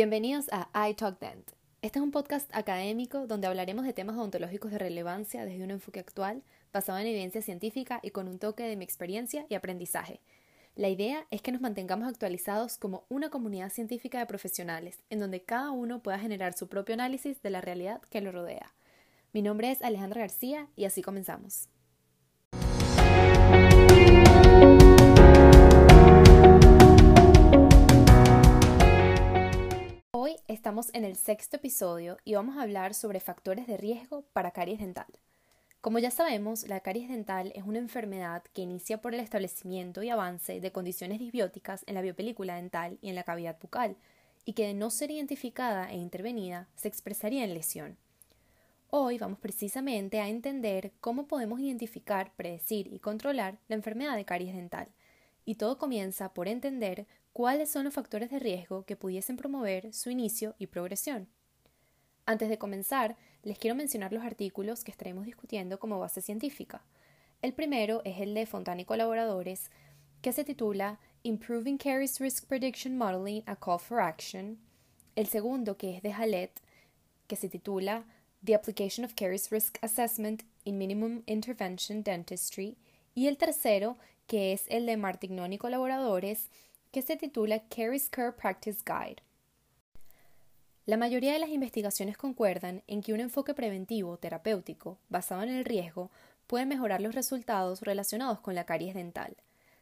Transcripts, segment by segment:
Bienvenidos a iTalk Dent. Este es un podcast académico donde hablaremos de temas odontológicos de relevancia desde un enfoque actual, basado en evidencia científica y con un toque de mi experiencia y aprendizaje. La idea es que nos mantengamos actualizados como una comunidad científica de profesionales, en donde cada uno pueda generar su propio análisis de la realidad que lo rodea. Mi nombre es Alejandra García y así comenzamos. En el sexto episodio y vamos a hablar sobre factores de riesgo para caries dental. Como ya sabemos, la caries dental es una enfermedad que inicia por el establecimiento y avance de condiciones disbióticas en la biopelícula dental y en la cavidad bucal, y que de no ser identificada e intervenida se expresaría en lesión. Hoy vamos precisamente a entender cómo podemos identificar, predecir y controlar la enfermedad de caries dental. Y todo comienza por entender cuáles son los factores de riesgo que pudiesen promover su inicio y progresión. Antes de comenzar, les quiero mencionar los artículos que estaremos discutiendo como base científica. El primero es el de Fontana y colaboradores, que se titula Improving Caries Risk Prediction Modeling a Call for Action. El segundo, que es de Halet, que se titula The Application of Caries Risk Assessment in Minimum Intervention Dentistry, y el tercero, que es el de Martignon y colaboradores, que se titula Caries Care Practice Guide. La mayoría de las investigaciones concuerdan en que un enfoque preventivo terapéutico basado en el riesgo puede mejorar los resultados relacionados con la caries dental.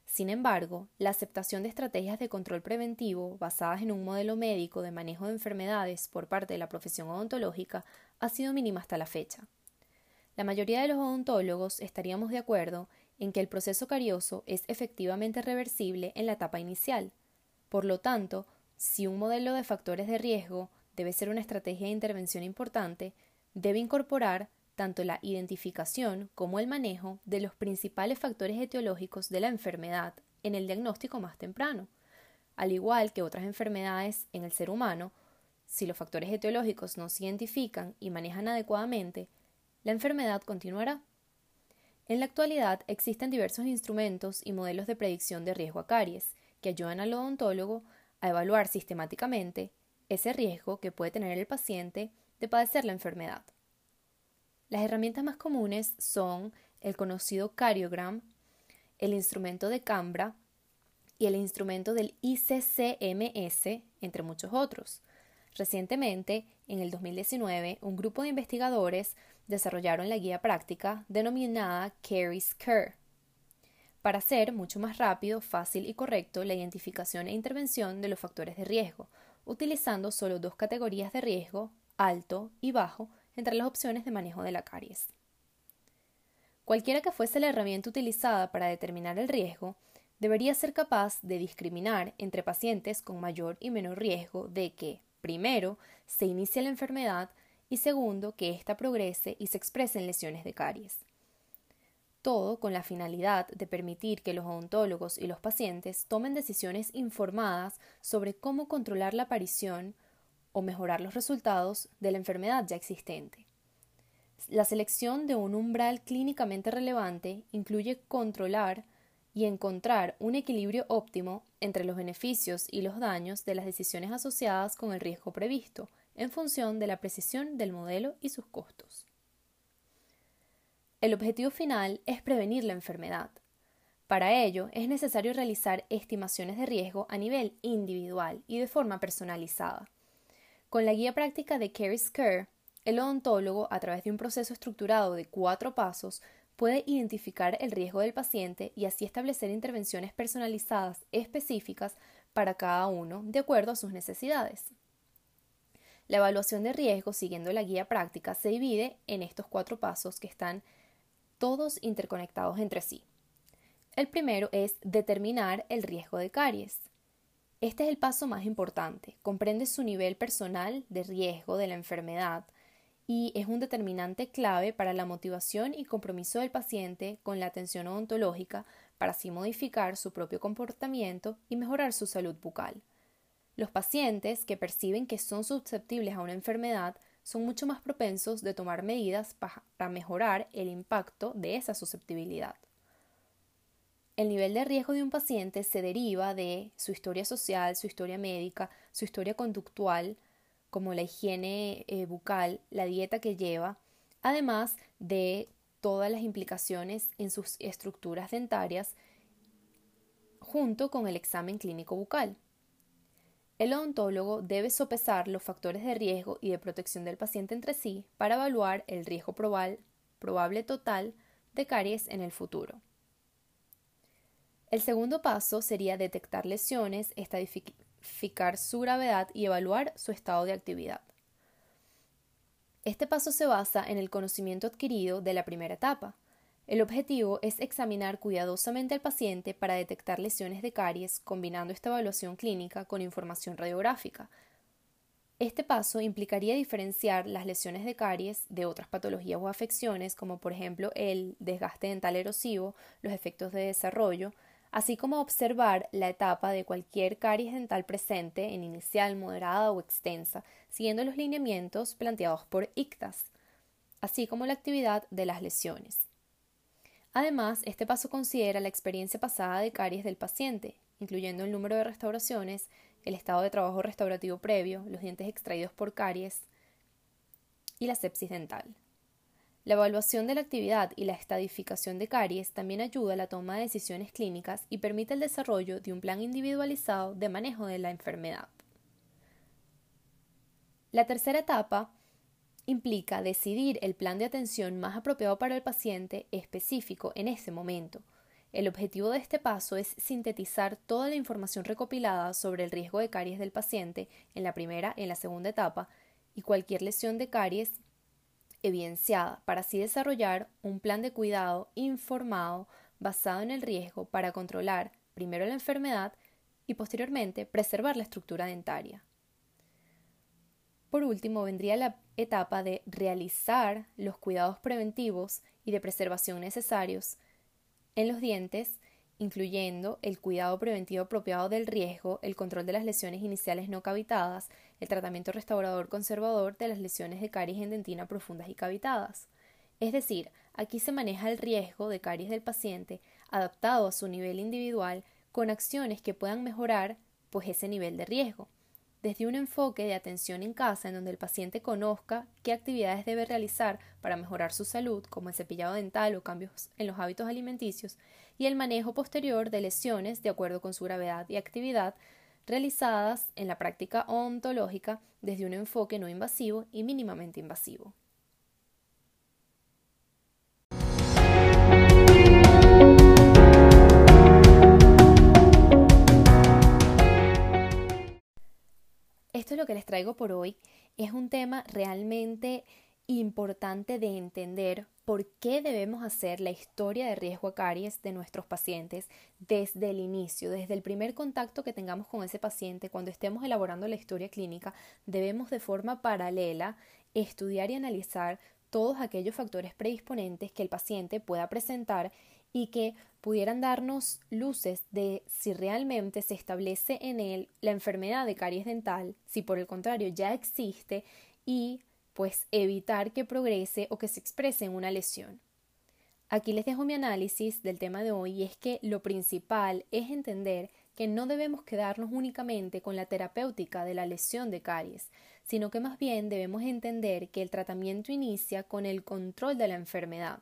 Sin embargo, la aceptación de estrategias de control preventivo basadas en un modelo médico de manejo de enfermedades por parte de la profesión odontológica ha sido mínima hasta la fecha. La mayoría de los odontólogos estaríamos de acuerdo en que el proceso carioso es efectivamente reversible en la etapa inicial. Por lo tanto, si un modelo de factores de riesgo debe ser una estrategia de intervención importante, debe incorporar tanto la identificación como el manejo de los principales factores etiológicos de la enfermedad en el diagnóstico más temprano. Al igual que otras enfermedades en el ser humano, si los factores etiológicos no se identifican y manejan adecuadamente, la enfermedad continuará. En la actualidad existen diversos instrumentos y modelos de predicción de riesgo a caries que ayudan al odontólogo a evaluar sistemáticamente ese riesgo que puede tener el paciente de padecer la enfermedad. Las herramientas más comunes son el conocido Cariogram, el instrumento de Cambra y el instrumento del ICCMS, entre muchos otros. Recientemente, en el 2019, un grupo de investigadores desarrollaron la guía práctica denominada Carey's Care para hacer mucho más rápido, fácil y correcto la identificación e intervención de los factores de riesgo, utilizando solo dos categorías de riesgo, alto y bajo, entre las opciones de manejo de la caries. Cualquiera que fuese la herramienta utilizada para determinar el riesgo, debería ser capaz de discriminar entre pacientes con mayor y menor riesgo de que, primero, se inicie la enfermedad y segundo, que ésta progrese y se exprese en lesiones de caries. Todo con la finalidad de permitir que los odontólogos y los pacientes tomen decisiones informadas sobre cómo controlar la aparición o mejorar los resultados de la enfermedad ya existente. La selección de un umbral clínicamente relevante incluye controlar y encontrar un equilibrio óptimo entre los beneficios y los daños de las decisiones asociadas con el riesgo previsto, en función de la precisión del modelo y sus costos. El objetivo final es prevenir la enfermedad. Para ello es necesario realizar estimaciones de riesgo a nivel individual y de forma personalizada. Con la guía práctica de Carrie Kerr, el odontólogo, a través de un proceso estructurado de cuatro pasos, puede identificar el riesgo del paciente y así establecer intervenciones personalizadas específicas para cada uno de acuerdo a sus necesidades. La evaluación de riesgo siguiendo la guía práctica se divide en estos cuatro pasos que están todos interconectados entre sí. El primero es determinar el riesgo de caries. Este es el paso más importante. Comprende su nivel personal de riesgo de la enfermedad y es un determinante clave para la motivación y compromiso del paciente con la atención odontológica para así modificar su propio comportamiento y mejorar su salud bucal. Los pacientes que perciben que son susceptibles a una enfermedad son mucho más propensos de tomar medidas para mejorar el impacto de esa susceptibilidad. El nivel de riesgo de un paciente se deriva de su historia social, su historia médica, su historia conductual, como la higiene eh, bucal, la dieta que lleva, además de todas las implicaciones en sus estructuras dentarias, junto con el examen clínico bucal. El odontólogo debe sopesar los factores de riesgo y de protección del paciente entre sí para evaluar el riesgo probable total de caries en el futuro. El segundo paso sería detectar lesiones, estadificar su gravedad y evaluar su estado de actividad. Este paso se basa en el conocimiento adquirido de la primera etapa. El objetivo es examinar cuidadosamente al paciente para detectar lesiones de caries combinando esta evaluación clínica con información radiográfica. Este paso implicaría diferenciar las lesiones de caries de otras patologías o afecciones como por ejemplo el desgaste dental erosivo, los efectos de desarrollo, así como observar la etapa de cualquier caries dental presente en inicial, moderada o extensa, siguiendo los lineamientos planteados por ICTAS, así como la actividad de las lesiones. Además, este paso considera la experiencia pasada de caries del paciente, incluyendo el número de restauraciones, el estado de trabajo restaurativo previo, los dientes extraídos por caries y la sepsis dental. La evaluación de la actividad y la estadificación de caries también ayuda a la toma de decisiones clínicas y permite el desarrollo de un plan individualizado de manejo de la enfermedad. La tercera etapa implica decidir el plan de atención más apropiado para el paciente específico en ese momento. El objetivo de este paso es sintetizar toda la información recopilada sobre el riesgo de caries del paciente en la primera y en la segunda etapa y cualquier lesión de caries evidenciada para así desarrollar un plan de cuidado informado basado en el riesgo para controlar primero la enfermedad y posteriormente preservar la estructura dentaria. Por último, vendría la etapa de realizar los cuidados preventivos y de preservación necesarios en los dientes incluyendo el cuidado preventivo apropiado del riesgo, el control de las lesiones iniciales no cavitadas, el tratamiento restaurador conservador de las lesiones de caries en dentina profundas y cavitadas. Es decir, aquí se maneja el riesgo de caries del paciente adaptado a su nivel individual con acciones que puedan mejorar pues ese nivel de riesgo desde un enfoque de atención en casa en donde el paciente conozca qué actividades debe realizar para mejorar su salud, como el cepillado dental o cambios en los hábitos alimenticios, y el manejo posterior de lesiones de acuerdo con su gravedad y actividad realizadas en la práctica ontológica desde un enfoque no invasivo y mínimamente invasivo. Esto es lo que les traigo por hoy. Es un tema realmente importante de entender por qué debemos hacer la historia de riesgo a caries de nuestros pacientes desde el inicio, desde el primer contacto que tengamos con ese paciente, cuando estemos elaborando la historia clínica, debemos de forma paralela estudiar y analizar todos aquellos factores predisponentes que el paciente pueda presentar y que pudieran darnos luces de si realmente se establece en él la enfermedad de caries dental, si por el contrario ya existe y pues evitar que progrese o que se exprese en una lesión. Aquí les dejo mi análisis del tema de hoy y es que lo principal es entender que no debemos quedarnos únicamente con la terapéutica de la lesión de caries, sino que más bien debemos entender que el tratamiento inicia con el control de la enfermedad,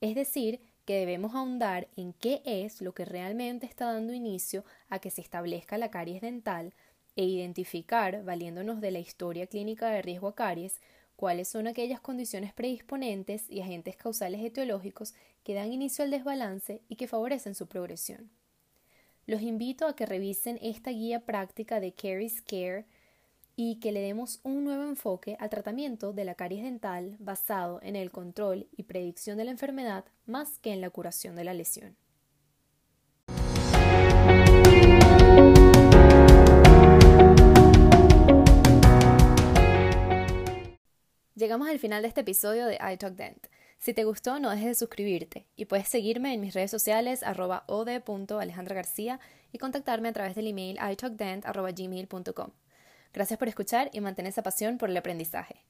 es decir, que debemos ahondar en qué es lo que realmente está dando inicio a que se establezca la caries dental e identificar, valiéndonos de la historia clínica de riesgo a caries, cuáles son aquellas condiciones predisponentes y agentes causales etiológicos que dan inicio al desbalance y que favorecen su progresión. Los invito a que revisen esta guía práctica de Caries Care y que le demos un nuevo enfoque al tratamiento de la caries dental basado en el control y predicción de la enfermedad más que en la curación de la lesión. Llegamos al final de este episodio de iTalkDent. Si te gustó, no dejes de suscribirte y puedes seguirme en mis redes sociales arroba od.alejandragarcía y contactarme a través del email italkdent.gmail.com. Gracias por escuchar y mantener esa pasión por el aprendizaje.